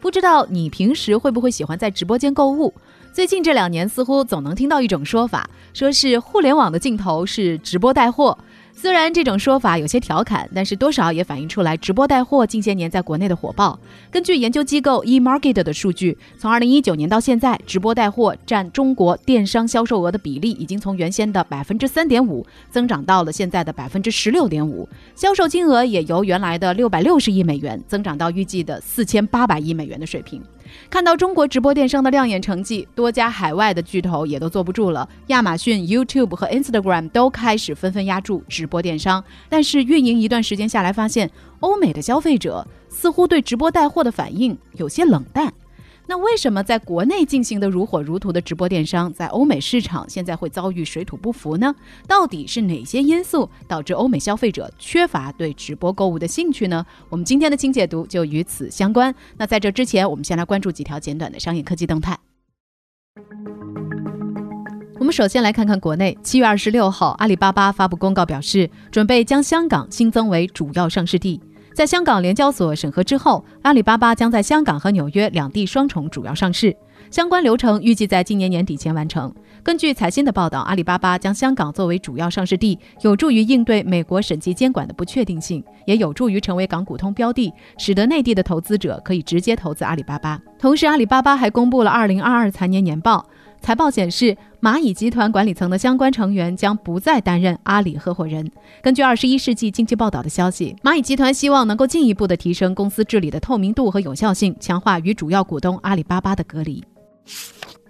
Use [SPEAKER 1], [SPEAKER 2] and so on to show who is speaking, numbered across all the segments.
[SPEAKER 1] 不知道你平时会不会喜欢在直播间购物？最近这两年，似乎总能听到一种说法，说是互联网的尽头是直播带货。虽然这种说法有些调侃，但是多少也反映出来直播带货近些年在国内的火爆。根据研究机构 eMarket 的数据，从2019年到现在，直播带货占中国电商销售额的比例已经从原先的百分之三点五增长到了现在的百分之十六点五，销售金额也由原来的六百六十亿美元增长到预计的四千八百亿美元的水平。看到中国直播电商的亮眼成绩，多家海外的巨头也都坐不住了。亚马逊、YouTube 和 Instagram 都开始纷纷压注直播电商。但是运营一段时间下来，发现欧美的消费者似乎对直播带货的反应有些冷淡。那为什么在国内进行的如火如荼的直播电商，在欧美市场现在会遭遇水土不服呢？到底是哪些因素导致欧美消费者缺乏对直播购物的兴趣呢？我们今天的清解读就与此相关。那在这之前，我们先来关注几条简短的商业科技动态。我们首先来看看国内，七月二十六号，阿里巴巴发布公告表示，准备将香港新增为主要上市地。在香港联交所审核之后，阿里巴巴将在香港和纽约两地双重主要上市，相关流程预计在今年年底前完成。根据财新的报道，阿里巴巴将香港作为主要上市地，有助于应对美国审计监管的不确定性，也有助于成为港股通标的，使得内地的投资者可以直接投资阿里巴巴。同时，阿里巴巴还公布了二零二二财年年报。财报显示，蚂蚁集团管理层的相关成员将不再担任阿里合伙人。根据《二十一世纪经济报道》的消息，蚂蚁集团希望能够进一步的提升公司治理的透明度和有效性，强化与主要股东阿里巴巴的隔离。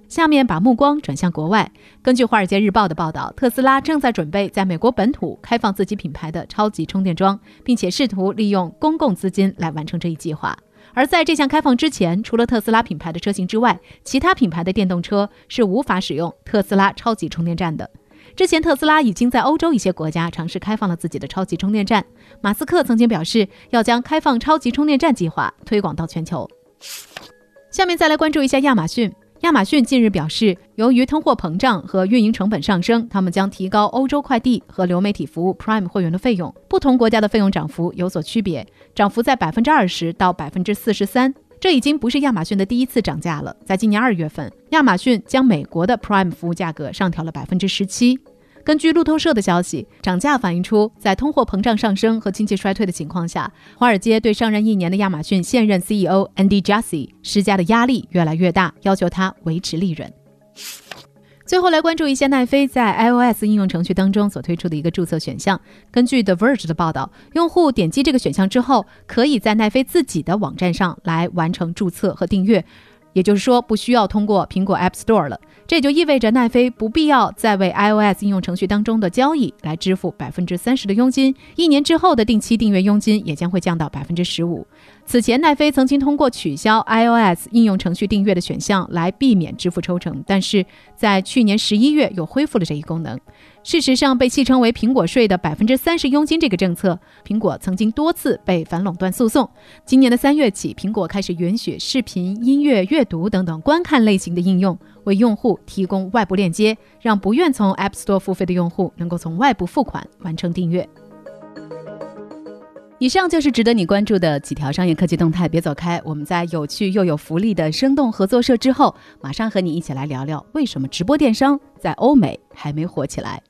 [SPEAKER 1] 下面把目光转向国外。根据《华尔街日报》的报道，特斯拉正在准备在美国本土开放自己品牌的超级充电桩，并且试图利用公共资金来完成这一计划。而在这项开放之前，除了特斯拉品牌的车型之外，其他品牌的电动车是无法使用特斯拉超级充电站的。之前，特斯拉已经在欧洲一些国家尝试开放了自己的超级充电站。马斯克曾经表示要将开放超级充电站计划推广到全球。下面再来关注一下亚马逊。亚马逊近日表示，由于通货膨胀和运营成本上升，他们将提高欧洲快递和流媒体服务 Prime 会员的费用。不同国家的费用涨幅有所区别，涨幅在百分之二十到百分之四十三。这已经不是亚马逊的第一次涨价了。在今年二月份，亚马逊将美国的 Prime 服务价格上调了百分之十七。根据路透社的消息，涨价反映出在通货膨胀上升和经济衰退的情况下，华尔街对上任一年的亚马逊现任 CEO Andy Jassy 施加的压力越来越大，要求他维持利润。最后来关注一下奈飞在 iOS 应用程序当中所推出的一个注册选项。根据 The Verge 的报道，用户点击这个选项之后，可以在奈飞自己的网站上来完成注册和订阅，也就是说，不需要通过苹果 App Store 了。这就意味着奈飞不必要再为 iOS 应用程序当中的交易来支付百分之三十的佣金，一年之后的定期订阅佣金也将会降到百分之十五。此前，奈飞曾经通过取消 iOS 应用程序订阅的选项来避免支付抽成，但是在去年十一月又恢复了这一功能。事实上，被戏称为“苹果税”的百分之三十佣金这个政策，苹果曾经多次被反垄断诉讼。今年的三月起，苹果开始允许视频、音乐、阅读等等观看类型的应用为用户提供外部链接，让不愿从 App Store 付费的用户能够从外部付款完成订阅。以上就是值得你关注的几条商业科技动态，别走开。我们在有趣又有福利的生动合作社之后，马上和你一起来聊聊为什么直播电商在欧美还没火起来。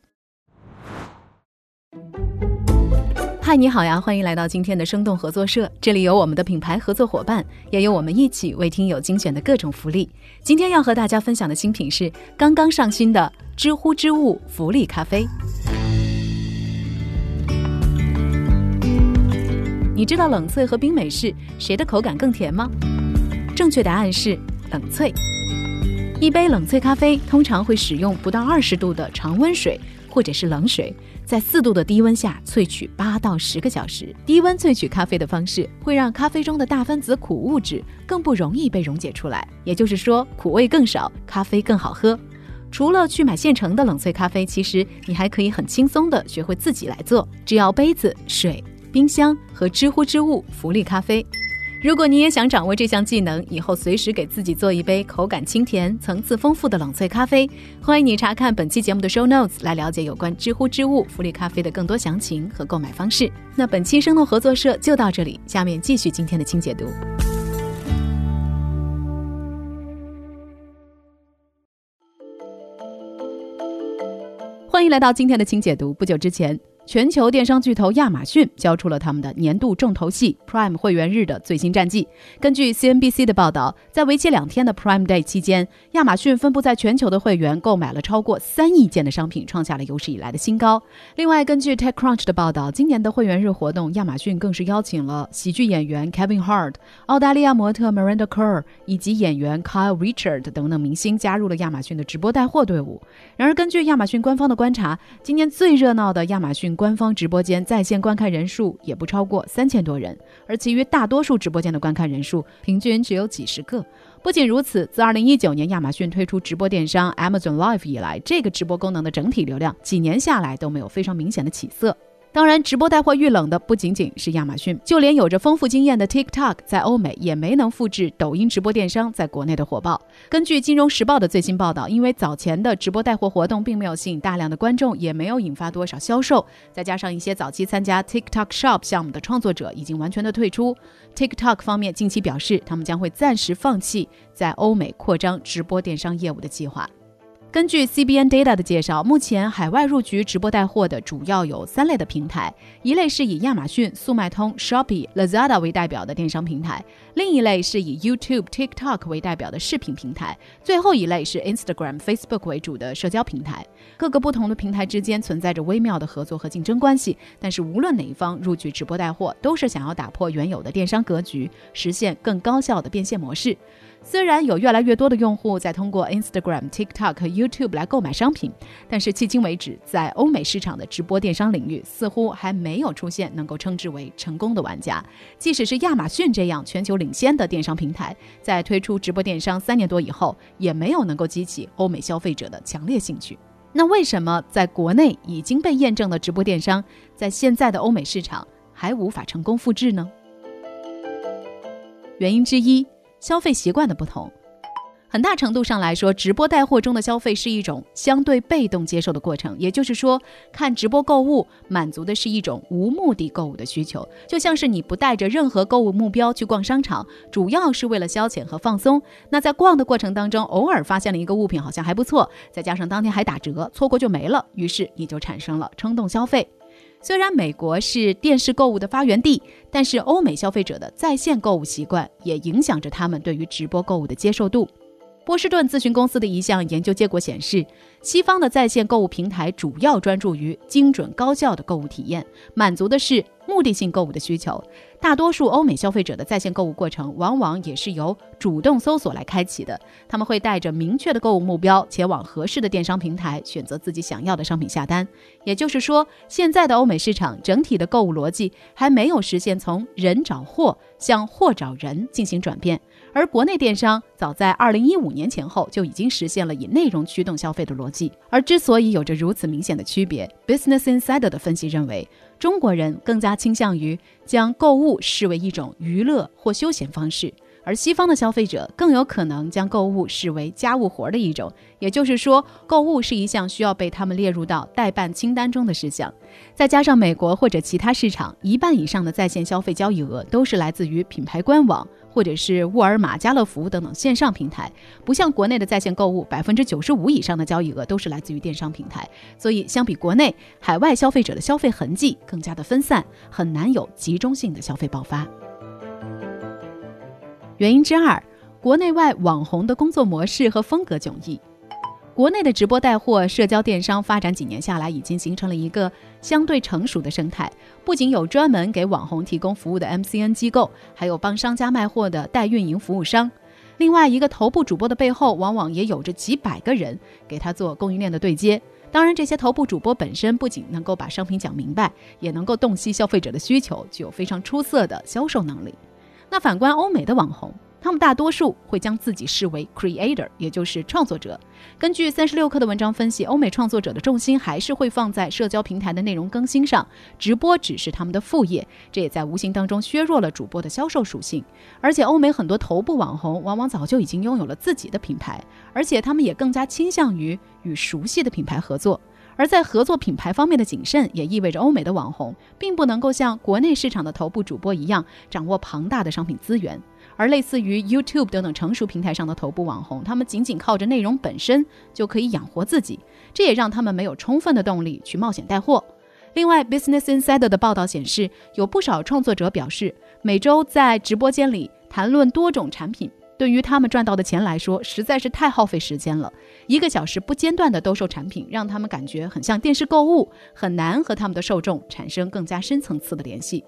[SPEAKER 1] 嗨，你好呀，欢迎来到今天的生动合作社，这里有我们的品牌合作伙伴，也有我们一起为听友精选的各种福利。今天要和大家分享的新品是刚刚上新的知乎之物福利咖啡。你知道冷萃和冰美式谁的口感更甜吗？正确答案是冷萃。一杯冷萃咖啡通常会使用不到二十度的常温水或者是冷水，在四度的低温下萃取八到十个小时。低温萃取咖啡的方式会让咖啡中的大分子苦物质更不容易被溶解出来，也就是说苦味更少，咖啡更好喝。除了去买现成的冷萃咖啡，其实你还可以很轻松的学会自己来做，只要杯子、水、冰箱和知乎之物福利咖啡。如果你也想掌握这项技能，以后随时给自己做一杯口感清甜、层次丰富的冷萃咖啡，欢迎你查看本期节目的 show notes 来了解有关知乎之物福利咖啡的更多详情和购买方式。那本期生动合作社就到这里，下面继续今天的清解读。欢迎来到今天的清解读。不久之前。全球电商巨头亚马逊交出了他们的年度重头戏 Prime 会员日的最新战绩。根据 CNBC 的报道，在为期两天的 Prime Day 期间，亚马逊分布在全球的会员购买了超过三亿件的商品，创下了有史以来的新高。另外，根据 TechCrunch 的报道，今年的会员日活动，亚马逊更是邀请了喜剧演员 Kevin Hart、澳大利亚模特 Miranda Kerr 以及演员 Kyle Richard 等等明星加入了亚马逊的直播带货队伍。然而，根据亚马逊官方的观察，今年最热闹的亚马逊。官方直播间在线观看人数也不超过三千多人，而其余大多数直播间的观看人数平均只有几十个。不仅如此，自2019年亚马逊推出直播电商 Amazon Live 以来，这个直播功能的整体流量几年下来都没有非常明显的起色。当然，直播带货遇冷的不仅仅是亚马逊，就连有着丰富经验的 TikTok 在欧美也没能复制抖音直播电商在国内的火爆。根据《金融时报》的最新报道，因为早前的直播带货活动并没有吸引大量的观众，也没有引发多少销售，再加上一些早期参加 TikTok Shop 项目的创作者已经完全的退出，TikTok 方面近期表示，他们将会暂时放弃在欧美扩张直播电商业务的计划。根据 CBN Data 的介绍，目前海外入局直播带货的主要有三类的平台，一类是以亚马逊、速卖通、Shopee、Lazada 为代表的电商平台，另一类是以 YouTube、TikTok 为代表的视频平台，最后一类是 Instagram、Facebook 为主的社交平台。各个不同的平台之间存在着微妙的合作和竞争关系，但是无论哪一方入局直播带货，都是想要打破原有的电商格局，实现更高效的变现模式。虽然有越来越多的用户在通过 Instagram、TikTok 和 YouTube 来购买商品，但是迄今为止，在欧美市场的直播电商领域，似乎还没有出现能够称之为成功的玩家。即使是亚马逊这样全球领先的电商平台，在推出直播电商三年多以后，也没有能够激起欧美消费者的强烈兴趣。那为什么在国内已经被验证的直播电商，在现在的欧美市场还无法成功复制呢？原因之一。消费习惯的不同，很大程度上来说，直播带货中的消费是一种相对被动接受的过程。也就是说，看直播购物满足的是一种无目的购物的需求，就像是你不带着任何购物目标去逛商场，主要是为了消遣和放松。那在逛的过程当中，偶尔发现了一个物品好像还不错，再加上当天还打折，错过就没了，于是你就产生了冲动消费。虽然美国是电视购物的发源地，但是欧美消费者的在线购物习惯也影响着他们对于直播购物的接受度。波士顿咨询公司的一项研究结果显示，西方的在线购物平台主要专注于精准高效的购物体验，满足的是目的性购物的需求。大多数欧美消费者的在线购物过程，往往也是由主动搜索来开启的。他们会带着明确的购物目标，前往合适的电商平台，选择自己想要的商品下单。也就是说，现在的欧美市场整体的购物逻辑还没有实现从人找货向货找人进行转变。而国内电商早在二零一五年前后就已经实现了以内容驱动消费的逻辑。而之所以有着如此明显的区别，Business Insider 的分析认为，中国人更加倾向于将购物视为一种娱乐或休闲方式，而西方的消费者更有可能将购物视为家务活的一种。也就是说，购物是一项需要被他们列入到代办清单中的事项。再加上美国或者其他市场，一半以上的在线消费交易额都是来自于品牌官网。或者是沃尔玛、家乐福等等线上平台，不像国内的在线购物，百分之九十五以上的交易额都是来自于电商平台。所以，相比国内，海外消费者的消费痕迹更加的分散，很难有集中性的消费爆发。原因之二，国内外网红的工作模式和风格迥异。国内的直播带货、社交电商发展几年下来，已经形成了一个相对成熟的生态。不仅有专门给网红提供服务的 MCN 机构，还有帮商家卖货的代运营服务商。另外，一个头部主播的背后，往往也有着几百个人给他做供应链的对接。当然，这些头部主播本身不仅能够把商品讲明白，也能够洞悉消费者的需求，具有非常出色的销售能力。那反观欧美的网红。他们大多数会将自己视为 creator，也就是创作者。根据三十六氪的文章分析，欧美创作者的重心还是会放在社交平台的内容更新上，直播只是他们的副业，这也在无形当中削弱了主播的销售属性。而且，欧美很多头部网红往往早就已经拥有了自己的品牌，而且他们也更加倾向于与熟悉的品牌合作。而在合作品牌方面的谨慎，也意味着欧美的网红并不能够像国内市场的头部主播一样掌握庞大的商品资源。而类似于 YouTube 等等成熟平台上的头部网红，他们仅仅靠着内容本身就可以养活自己，这也让他们没有充分的动力去冒险带货。另外，Business Insider 的报道显示，有不少创作者表示，每周在直播间里谈论多种产品。对于他们赚到的钱来说，实在是太耗费时间了。一个小时不间断的兜售产品，让他们感觉很像电视购物，很难和他们的受众产生更加深层次的联系。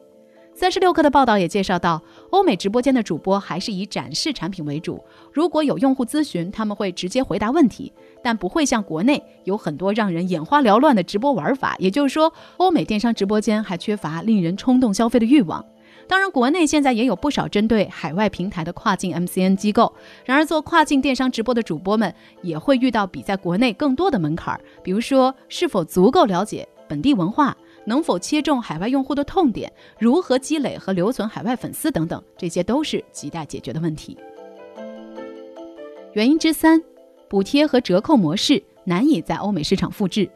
[SPEAKER 1] 三十六氪的报道也介绍到，欧美直播间的主播还是以展示产品为主。如果有用户咨询，他们会直接回答问题，但不会像国内有很多让人眼花缭乱的直播玩法。也就是说，欧美电商直播间还缺乏令人冲动消费的欲望。当然，国内现在也有不少针对海外平台的跨境 MCN 机构。然而，做跨境电商直播的主播们也会遇到比在国内更多的门槛，比如说是否足够了解本地文化，能否切中海外用户的痛点，如何积累和留存海外粉丝等等，这些都是亟待解决的问题。原因之三，补贴和折扣模式难以在欧美市场复制。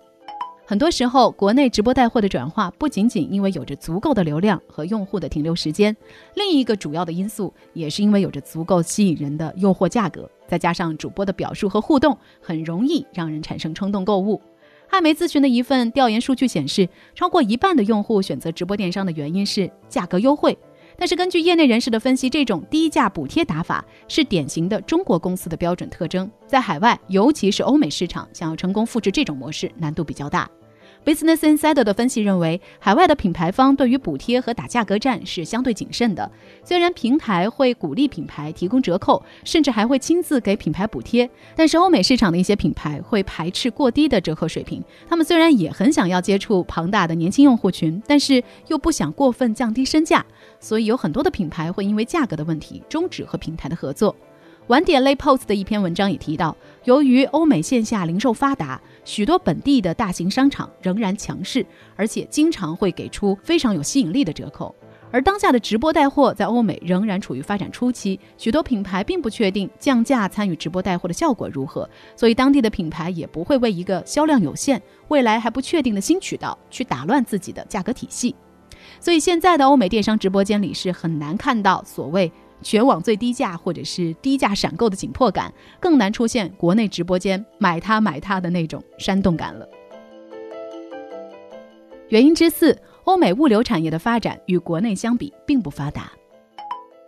[SPEAKER 1] 很多时候，国内直播带货的转化不仅仅因为有着足够的流量和用户的停留时间，另一个主要的因素也是因为有着足够吸引人的诱惑价格，再加上主播的表述和互动，很容易让人产生冲动购物。艾媒咨询的一份调研数据显示，超过一半的用户选择直播电商的原因是价格优惠。但是根据业内人士的分析，这种低价补贴打法是典型的中国公司的标准特征，在海外，尤其是欧美市场，想要成功复制这种模式难度比较大。Business Insider 的分析认为，海外的品牌方对于补贴和打价格战是相对谨慎的。虽然平台会鼓励品牌提供折扣，甚至还会亲自给品牌补贴，但是欧美市场的一些品牌会排斥过低的折扣水平。他们虽然也很想要接触庞大的年轻用户群，但是又不想过分降低身价，所以有很多的品牌会因为价格的问题终止和平台的合作。晚点 Lay Post 的一篇文章也提到，由于欧美线下零售发达，许多本地的大型商场仍然强势，而且经常会给出非常有吸引力的折扣。而当下的直播带货在欧美仍然处于发展初期，许多品牌并不确定降价参与直播带货的效果如何，所以当地的品牌也不会为一个销量有限、未来还不确定的新渠道去打乱自己的价格体系。所以现在的欧美电商直播间里是很难看到所谓。全网最低价或者是低价闪购的紧迫感，更难出现国内直播间买它买它的那种煽动感了。原因之四，欧美物流产业的发展与国内相比并不发达。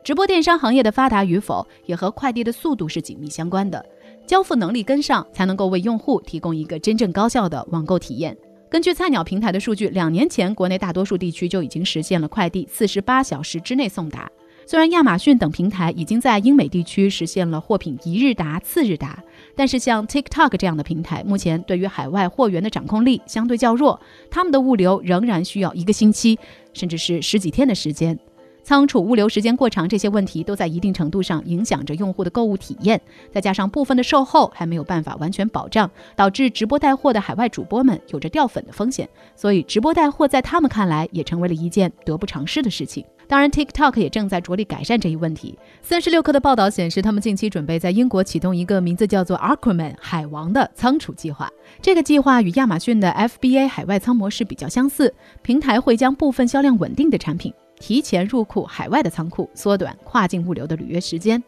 [SPEAKER 1] 直播电商行业的发达与否，也和快递的速度是紧密相关的。交付能力跟上，才能够为用户提供一个真正高效的网购体验。根据菜鸟平台的数据，两年前国内大多数地区就已经实现了快递四十八小时之内送达。虽然亚马逊等平台已经在英美地区实现了货品一日达、次日达，但是像 TikTok 这样的平台，目前对于海外货源的掌控力相对较弱，他们的物流仍然需要一个星期，甚至是十几天的时间。仓储物流时间过长，这些问题都在一定程度上影响着用户的购物体验。再加上部分的售后还没有办法完全保障，导致直播带货的海外主播们有着掉粉的风险。所以，直播带货在他们看来也成为了一件得不偿失的事情。当然，TikTok 也正在着力改善这一问题。三十六氪的报道显示，他们近期准备在英国启动一个名字叫做 Aquaman 海王的仓储计划。这个计划与亚马逊的 FBA 海外仓模式比较相似，平台会将部分销量稳定的产品。提前入库海外的仓库，缩短跨境物流的履约时间。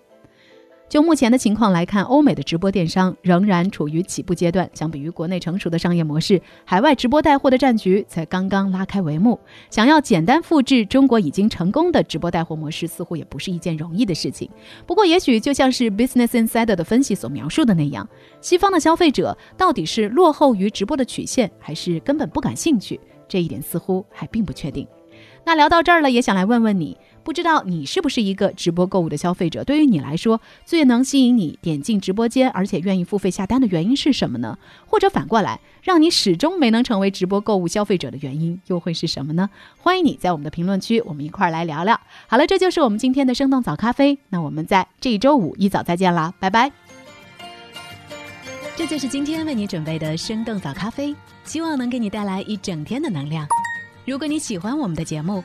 [SPEAKER 1] 就目前的情况来看，欧美的直播电商仍然处于起步阶段。相比于国内成熟的商业模式，海外直播带货的战局才刚刚拉开帷幕。想要简单复制中国已经成功的直播带货模式，似乎也不是一件容易的事情。不过，也许就像是 Business Insider 的分析所描述的那样，西方的消费者到底是落后于直播的曲线，还是根本不感兴趣？这一点似乎还并不确定。那聊到这儿了，也想来问问你，不知道你是不是一个直播购物的消费者？对于你来说，最能吸引你点进直播间，而且愿意付费下单的原因是什么呢？或者反过来，让你始终没能成为直播购物消费者的原因又会是什么呢？欢迎你在我们的评论区，我们一块儿来聊聊。好了，这就是我们今天的生动早咖啡。那我们在这一周五一早再见啦，拜拜。
[SPEAKER 2] 这就是今天为你准备的生动早咖啡，希望能给你带来一整天的能量。如果你喜欢我们的节目，